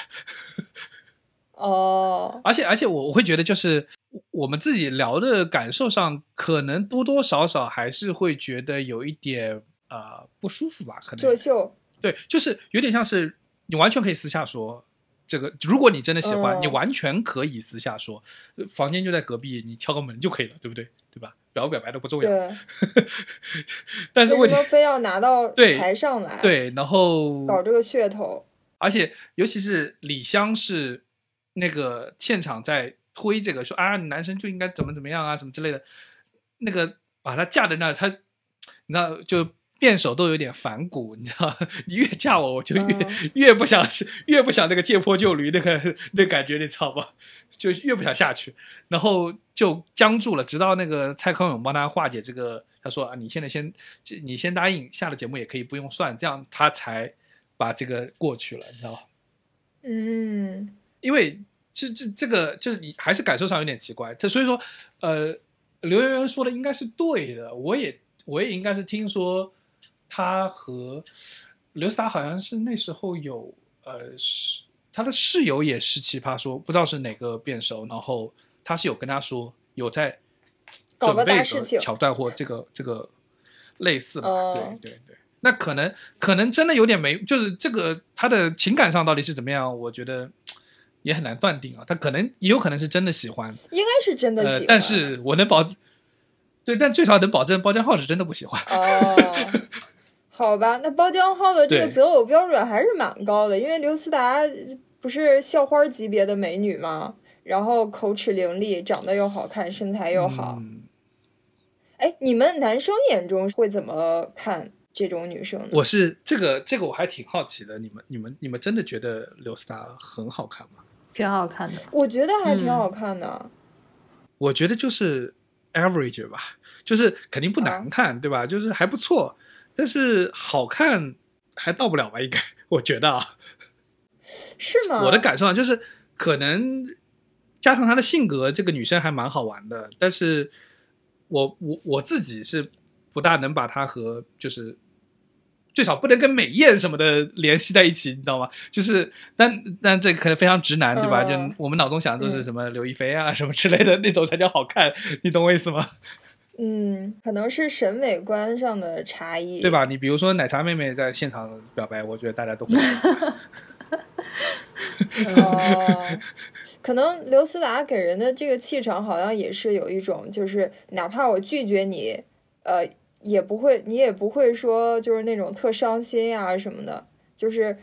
哦，而且而且我我会觉得，就是我们自己聊的感受上，可能多多少少还是会觉得有一点呃不舒服吧，可能作秀。对，就是有点像是你完全可以私下说这个，如果你真的喜欢，嗯你完全可以私下说，呃房间就在隔壁，你敲个门就可以了，对不对？对吧？表不表白都不重要。对，但是为什么非要拿到台上来？，对，然后搞这个噱头。而且尤其是李湘是那个现场在推这个说啊，男生就应该怎么怎么样啊，什么之类的，那个把他架在那儿，他你知道就辩手都有点反骨，你知道，你越架我，我就越、嗯越不想是越不想那个借坡救驴那个那感觉，你知道吧？就越不想下去，然后就僵住了，直到那个蔡康永帮他化解这个，他说啊，你现在先你先答应下了节目也可以不用算，这样他才把这个过去了，你知道吧？嗯，因为这这这个就是你还是感受上有点奇怪，他所以说，呃，刘媛媛说的应该是对的，我也我也应该是听说他和刘思达好像是那时候有呃是他的室友也是奇葩说，不知道是哪个辩手，然后他是有跟他说有在准备的大事情桥段或这个这个类似吧。哦对对对，那可能可能真的有点没，就是这个他的情感上到底是怎么样，我觉得也很难断定啊。他可能也有可能是真的喜欢，应该是真的喜呃欢，，但是我能保，对，但最少能保证包浆浩是真的不喜欢。哦，好吧，那包浆浩的这个择偶标准还是蛮高的，因为刘思达不是校花级别的美女吗？然后口齿伶俐，长得又好看，身材又好。嗯哎、你们男生眼中会怎么看这种女生呢？我是这个这个我还挺好奇的，你们你们你们真的觉得刘思达很好看吗？挺好看的。我觉得还挺嗯好看的。我觉得就是 average 吧，就是肯定不啊难看，对吧？就是还不错，但是好看还到不了吧？应该，我觉得啊，是吗？我的感受啊，就是可能加上她的性格，这个女生还蛮好玩的，但是我我我自己是不大能把她和就是。最少不能跟美艳什么的联系在一起，你知道吗？就是，但但这可能非常直男，对吧？嗯就我们脑中想的都是嗯什么刘亦菲啊、什么之类的那种才叫好看，你懂我意思吗？嗯，可能是审美观上的差异，对？吧？你比如说奶茶妹妹在现场表白，我觉得大家都会。哦，可能刘思达给人的这个气场，好像也是有一种，就是哪怕我拒绝你，呃，也不会，你也不会说就是那种特伤心呀、什么的，就是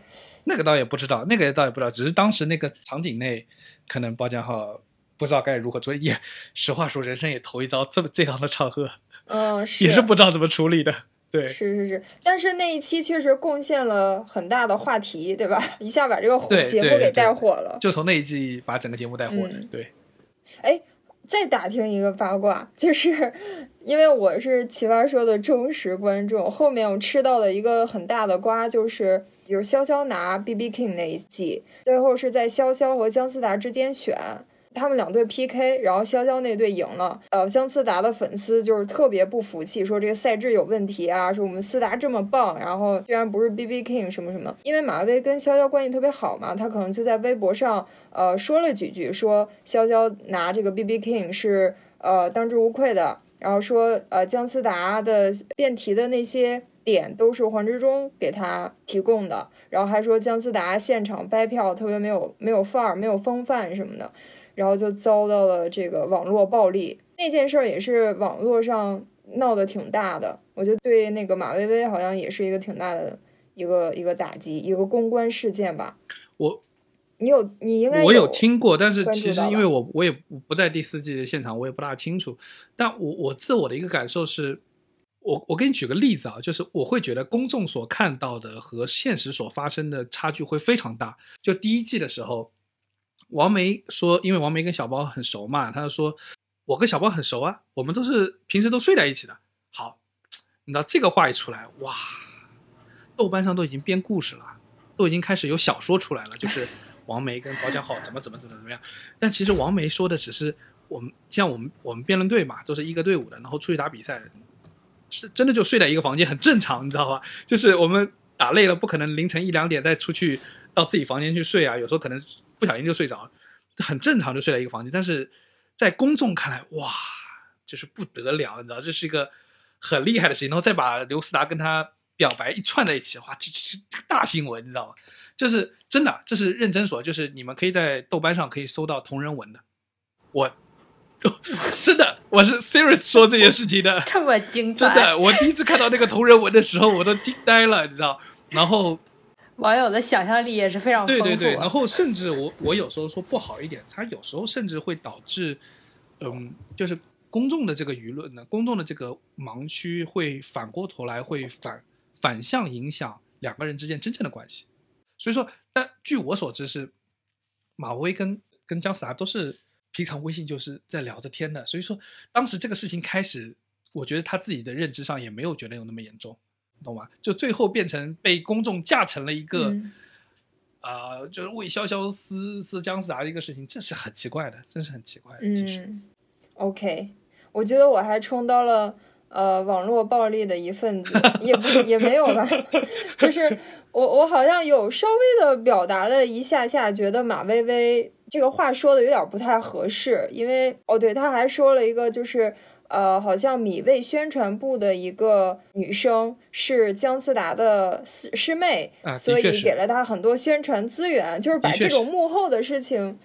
那个倒也不知道，那个倒也不知道，只是当时那个场景内，可能包浆浩不知道该如何处理。也实话说，人生也头一遭，这么这样的场合 嗯，是也是不知道怎么处理的。对，是是是，但是那一期确实贡献了很大的话题，对吧？一下把这个火节目给带火了。就从那一季把整个节目带火了。嗯对，哎，再打听一个八卦，就是因为我是奇葩说的忠实观众，后面我吃到的一个很大的瓜就是，就是潇潇拿 B B King 那一季，最后是在潇潇和姜思达之间选。他们两队 PK，然后潇潇那队赢了。呃，姜思达的粉丝就是特别不服气，说这个赛制有问题啊，说我们思达这么棒，然后居然不是 B B King 什么什么。因为马薇跟潇潇关系特别好嘛，他可能就在微博上呃说了几句，说潇潇拿这个 B B King 是呃当之无愧的，然后说呃姜思达的辩题的那些点都是黄执中给他提供的，然后还说姜思达现场掰票特别没有没有范儿，没有风范什么的。然后就遭到了这个网络暴力。那件事儿也是网络上闹得挺大的，我觉得对那个马薇薇好像也是一个挺大的一个一个打击，一个公关事件吧。我你有你应该我有有听过，但是其实因为我我也不在第四季的现场，我也不大清楚。但我我自我的一个感受是，我我给你举个例子啊，就是我会觉得公众所看到的和现实所发生的差距会非常大。就第一季的时候，王梅说，因为王梅跟小包很熟嘛，他就说我跟小包很熟啊，我们都是平时都睡在一起的。好，你知道这个话一出来，哇，豆瓣上都已经编故事了，都已经开始有小说出来了，就是王梅跟包浆浩怎么怎么怎么怎么样。但其实王梅说的只是我们像我们我们辩论队嘛，都是一个队伍的，然后出去打比赛，是真的就睡在一个房间，很正常，你知道吧？就是我们打累了，不可能凌晨一两点再出去到自己房间去睡啊，有时候可能不小心就睡着了，很正常就睡在一个房间。但是在公众看来，哇，就是不得了，你知道，这是一个很厉害的事情。然后再把刘思达跟他表白一串在一起，哇，这这这个大新闻，你知道吗？就是真的，这是认真说，就是你们可以在豆瓣上可以搜到同人文的，我。真的，我是 serious 说这件事情的，这么精彩，真的，我第一次看到那个同人文的时候，我都惊呆了，你知道？然后，网友的想象力也是非常丰富。对对对，然后甚至我我有时候说不好一点，它有时候甚至会导致，嗯，就是公众的这个舆论呢，公众的这个盲区会反过头来会反反向影响两个人之间真正的关系。所以说，但据我所知是，马薇跟跟姜思达都是平常微信就是在聊着天的，所以说当时这个事情开始，我觉得他自己的认知上也没有觉得有那么严重，你懂吗？就最后变成被公众架成了一个。嗯啊、就是为潇潇撕撕姜思达的一个事情，这是很奇怪的，真是很奇怪的。其实，嗯，OK，我觉得我还充当了呃网络暴力的一份子，也不也没有吧，就是我我好像有稍微的表达了一下下，觉得马薇薇这个话说的有点不太合适，因为哦对，他还说了一个就是。呃，好像米未宣传部的一个女生是姜思达的师师妹，啊所以给了她很多宣传资源，就是把这种幕后的事情。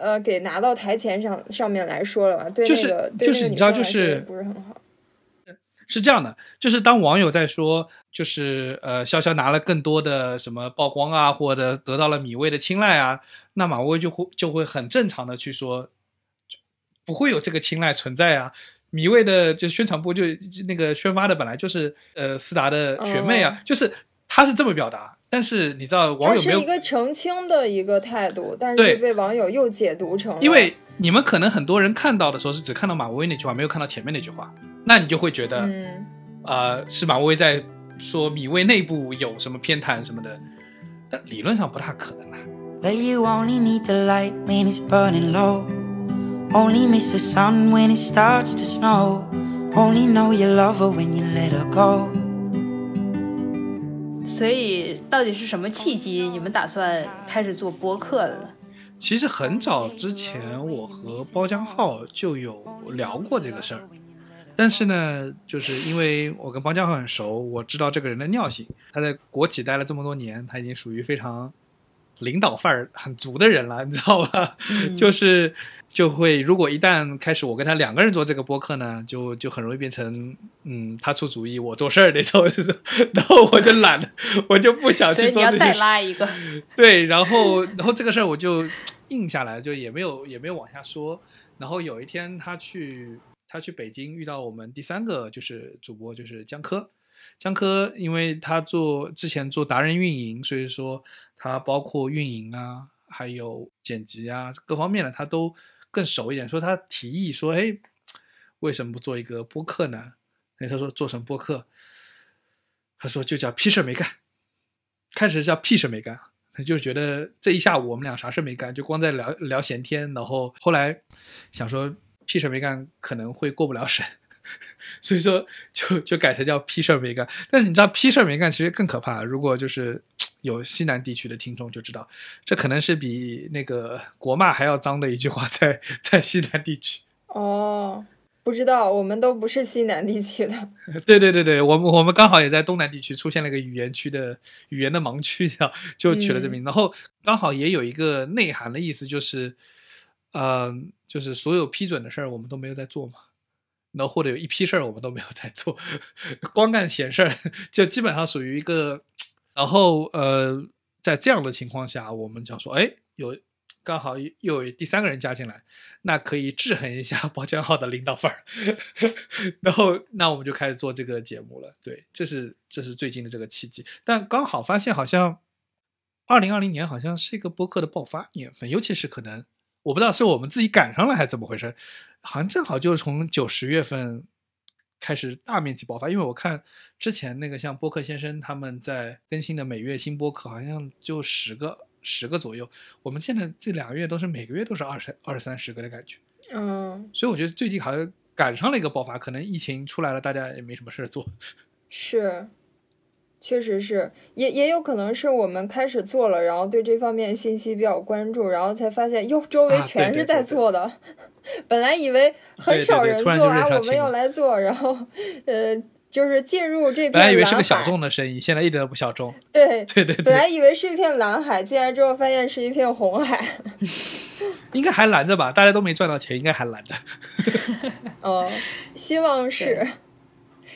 呃，给拿到台前上上面来说了吧，对就是就是你知道就是不是很好。是这样的，就是当网友在说，就是呃，潇潇拿了更多的什么曝光啊，或者得到了米未的青睐啊，那马薇就会就会很正常的去说，就不会有这个青睐存在啊。米未的就宣传部就就那个宣发的本来就是呃思达的学妹啊，就是他是这么表达，但是你知道网友没有是一个澄清的一个态度，但是对被网友又解读成因为你们可能很多人看到的时候是只看到马薇那句话，没有看到前面那句话，那你就会觉得，嗯，呃，是马薇在说米未内部有什么偏袒什么的，但理论上不大可能啊。Well, you only need the light when it's burning low. Only miss the sun when it starts to snow. Only know you love her when you let her go. 所以到底是什么契机，你们打算开始做播客的呢？其实很早之前，我和包江浩就有聊过这个事儿，但是呢，就是因为我跟包江浩很熟，我知道这个人的尿性，他在国企待了这么多年，他已经属于非常领导范儿很足的人了，你知道吧？就是就会，如果一旦开始我跟他两个人做这个播客呢，就就很容易变成，嗯，他出主意，我做事儿那种，然后我就懒得，我就不想所去以你要再。拉一个，对，然后然后这个事儿我就应下来，就也没有也没有往下说。然后有一天他去他去北京遇到我们第三个就是主播就是江科，江科因为他做之前做达人运营，所以说他包括运营啊，还有剪辑啊各方面的他都更熟一点。说他提议说，哎，为什么不做一个播客呢？哎，他说做成播客，他说就叫屁事没干。开始叫屁事没干，他就觉得这一下午我们俩啥事没干，就光在聊聊闲天。然后后来想说屁事没干可能会过不了审，所以说就就改成叫屁事儿没干。但是你知道屁事儿没干其实更可怕，如果就是 有西南地区的听众就知道，这可能是比那个国骂还要脏的一句话在在西南地区。哦，不知道，我们都不是西南地区的。对对对对，我们我们刚好也在东南地区出现了一个语言区的语言的盲区，就取了这名字。然后刚好也有一个内涵的意思，就是，呃，就是所有批准的事儿我们都没有在做嘛，然后或者有一批事儿我们都没有在做，光干闲事儿，就基本上属于一个。然后呃，在这样的情况下，我们想说，哎，有刚好又有第三个人加进来，那可以制衡一下包浆号的领导范儿，然后那我们就开始做这个节目了。对，这是这是最近的这个契机，但刚好发现好像二零二零年好像是一个播客的爆发年份，尤其是可能我不知道是我们自己赶上了还是怎么回事，好像正好就是从九十月份开始大面积爆发，因为我看之前那个像播客先生他们在更新的每月新播客好像就十个十个左右，我们现在这两个月都是每个月都是二十二三十个的感觉，嗯，所以我觉得最近好像赶上了一个爆发，可能疫情出来了，大家也没什么事儿做。是，确实是，也也有可能是我们开始做了，然后对这方面信息比较关注，然后才发现哟，周围全是在对对对做的。本来以为很少人做啊，我们要来做，然后呃，就是进入这片本来以为是个小众的生意，现在一点都不小众。对。对对本来，以为是一片蓝海，进来之后发现是一片红海。应该还拦着吧？大家都没赚到钱，应该还拦着。哦，希望是。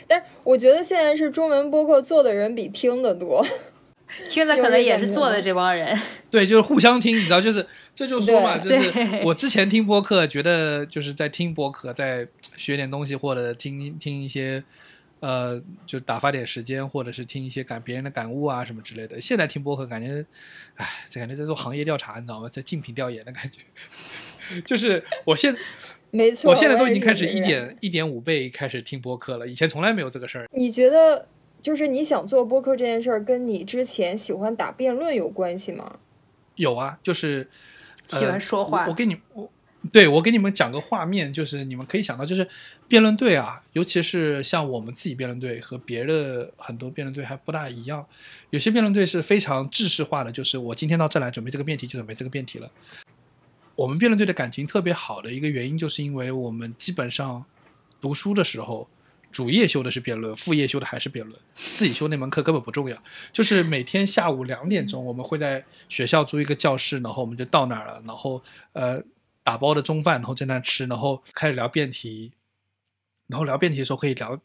但是我觉得现在是中文播客做的人比听的多。听的可能也是做的这帮人。对，就是互相听，你知道，就是这就说嘛，就是我之前听播客，觉得就是在听播客，在学点东西，或者听听一些，呃，就打发点时间，或者是听一些感别人的感悟啊什么之类的。现在听播客，感觉，哎，感觉在做行业调查，你知道吗？在竞品调研的感觉。就是我现没错，我现在都已经开始一点一点五倍开始听播客了，以前从来没有这个事儿。你觉得就是你想做播客这件事儿，跟你之前喜欢打辩论有关系吗？有啊，就是、呃、喜欢说话我我给你我对我给你们讲个画面，就是你们可以想到，就是辩论队啊，尤其是像我们自己辩论队和别的很多辩论队还不大一样，有些辩论队是非常制式化的，就是我今天到这来准备这个辩题就准备这个辩题了。我们辩论队的感情特别好的一个原因，就是因为我们基本上读书的时候，主业修的是辩论，副业修的还是辩论，自己修那门课根本不重要。就是每天下午两点钟，我们会在学校租一个教室，然后我们就到那儿了，然后呃打包的中饭，然后在那吃，然后开始聊辩题，然后聊辩题的时候可以聊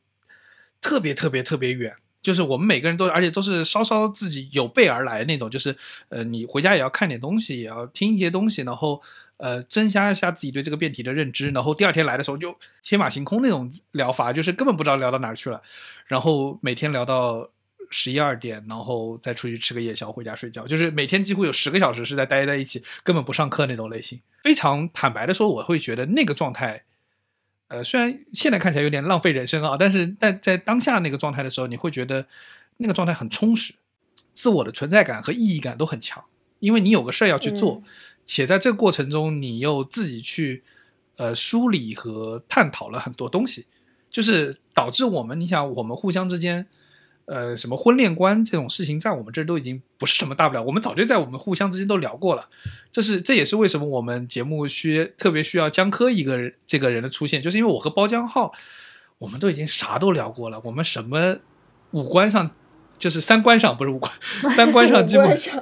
特别特别特别远。就是我们每个人都，而且都是稍稍自己有备而来那种，就是呃，你回家也要看点东西，也要听一些东西，然后呃，增加一下自己对这个辩题的认知，然后第二天来的时候就天马行空那种疗法，就是根本不知道聊到哪儿去了，然后每天聊到十一二点，然后再出去吃个夜宵，回家睡觉，就是每天几乎有十个小时是在待在一起，根本不上课那种类型。非常坦白的说，我会觉得那个状态。呃，虽然现在看起来有点浪费人生啊，但是但在当下那个状态的时候，你会觉得那个状态很充实，自我的存在感和意义感都很强，因为你有个事儿要去做，且在这个过程中，你又自己去呃梳理和探讨了很多东西，就是导致我们，你想我们互相之间。呃，什么婚恋观这种事情，在我们这儿都已经不是什么大不了，我们早就在我们互相之间都聊过了。这是这也是为什么我们节目需特别需要江科一个人这个人的出现，就是因为我和包江浩，我们都已经啥都聊过了，我们什么五官上就是三观上不是五官，三观上基本上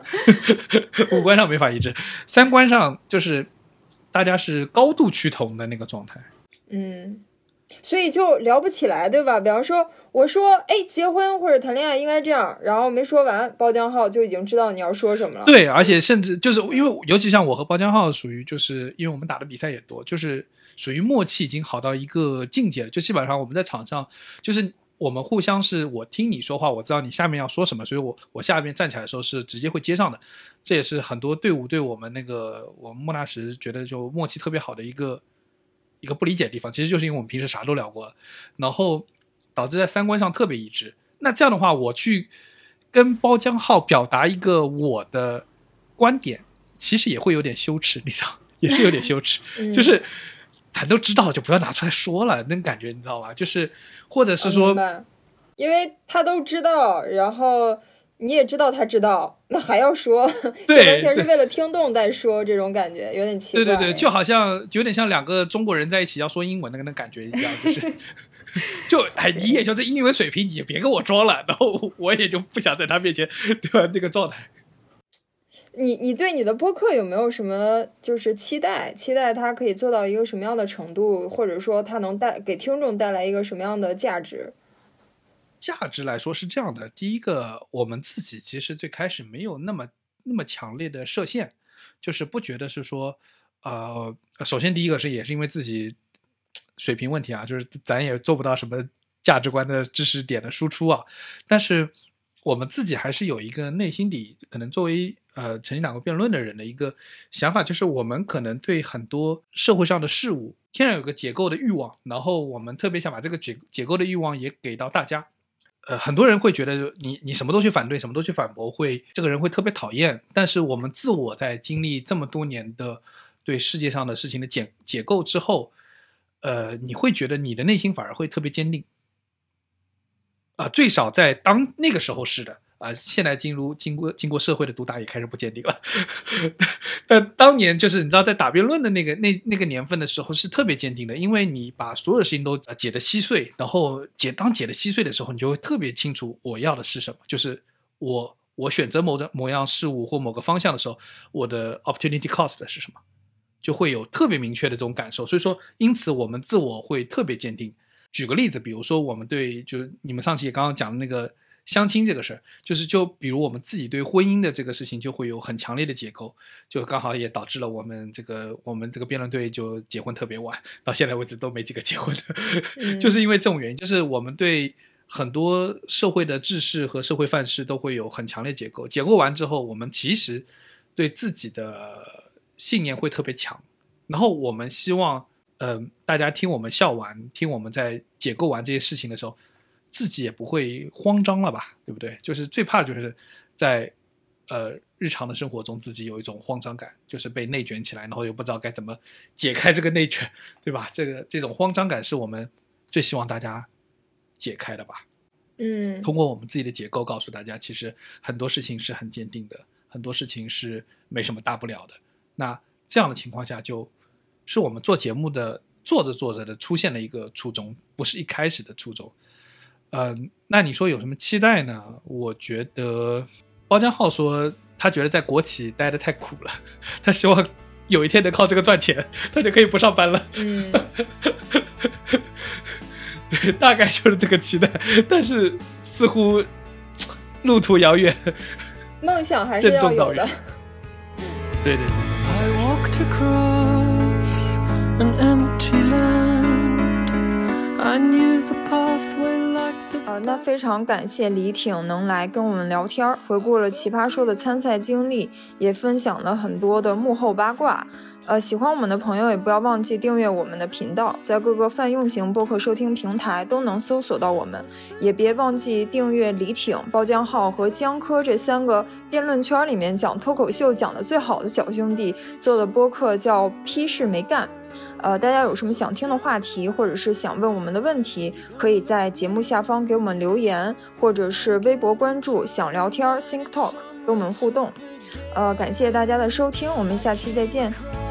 五官上没法一致，三观上就是大家是高度趋同的那个状态。嗯，所以就聊不起来，对吧？比方说，我说，哎，结婚或者谈恋爱应该这样，然后没说完，包江浩就已经知道你要说什么了。对，而且甚至就是因为，尤其像我和包江浩属于，就是因为我们打的比赛也多，就是属于默契已经好到一个境界了。就基本上我们在场上，就是我们互相是我听你说话，我知道你下面要说什么，所以我我下面站起来的时候是直接会接上的。这也是很多队伍对我们那个我们莫纳什觉得就默契特别好的一个一个不理解的地方，其实就是因为我们平时啥都聊过了，然后导致在三观上特别一致。那这样的话，我去跟包江浩表达一个我的观点，其实也会有点羞耻，你知道，也是有点羞耻，嗯就是咱都知道，就不要拿出来说了，那种感觉你知道吧？就是或者是啊说，因为他都知道，然后你也知道他知道，那还要说，这对完全是为了听懂再说，这种感觉有点奇怪。对对对，就好像有点像两个中国人在一起要说英文那个那感觉一样，就是。就哎，你也就这英文水平，你也别跟我装了，然后我也就不想在他面前，对吧？那个状态。你你对你的播客有没有什么就是期待？期待它可以做到一个什么样的程度，或者说它能带给听众带来一个什么样的价值？价值来说是这样的，第一个，我们自己其实最开始没有那么那么强烈的设限，就是不觉得是说，呃，首先第一个是也是因为自己水平问题啊，就是咱也做不到什么价值观的知识点的输出啊，但是我们自己还是有一个内心里可能作为呃曾经打过辩论的人的一个想法，就是我们可能对很多社会上的事物天然有个解构的欲望，然后我们特别想把这个解解构的欲望也给到大家。呃，很多人会觉得你你什么都去反对，什么都去反驳，会这个人会特别讨厌。但是我们自我在经历这么多年的对世界上的事情的解解构之后，呃，你会觉得你的内心反而会特别坚定。啊、最少在当那个时候是的啊、现在进入经过经过社会的毒打，也开始不坚定了。但当年就是你知道，在打辩论的那个那那个年份的时候，是特别坚定的，因为你把所有事情都解得稀碎，然后解当解得稀碎的时候，你就会特别清楚我要的是什么，就是我我选择某种某样事物或某个方向的时候，我的 opportunity cost 是什么，就会有特别明确的这种感受。所以说，因此我们自我会特别坚定。举个例子，比如说我们对就是你们上期也刚刚讲的那个相亲这个事儿，就是就比如我们自己对婚姻的这个事情就会有很强烈的解构，就刚好也导致了我们这个我们这个辩论队就结婚特别晚，到现在为止都没几个结婚的，嗯。就是因为这种原因，就是我们对很多社会的制式和社会范式都会有很强烈解构，解构完之后，我们其实对自己的信念会特别强，然后我们希望，嗯、大家听我们笑完，听我们在解构完这些事情的时候，自己也不会慌张了吧，对不对？就是最怕就是在呃日常的生活中自己有一种慌张感，就是被内卷起来，然后又不知道该怎么解开这个内卷，对吧？这个这种慌张感是我们最希望大家解开的吧。嗯通过我们自己的结构告诉大家，其实很多事情是很坚定的，很多事情是没什么大不了的。那这样的情况下，就是我们做节目的做着做着的出现了一个初衷，不是一开始的初衷。呃，那你说有什么期待呢？我觉得包江浩说他觉得在国企待的太苦了，他希望有一天能靠这个赚钱，他就可以不上班了。嗯，对，大概就是这个期待，但是似乎路途遥远。梦想还是要有的。对对对。I walked across an empty land. I knew 呃，那非常感谢李挺能来跟我们聊天儿，回顾了《奇葩说》的参赛经历，也分享了很多的幕后八卦。呃，喜欢我们的朋友也不要忘记订阅我们的频道，在各个泛用型播客收听平台都能搜索到我们。也别忘记订阅李挺、包浆浩和江科这三个辩论圈里面讲脱口秀讲的最好的小兄弟做的播客，叫“批示没干”。呃，大家有什么想听的话题，或者是想问我们的问题，可以在节目下方给我们留言，或者是微博关注“想聊天 Think Talk” 跟我们互动。呃，感谢大家的收听，我们下期再见。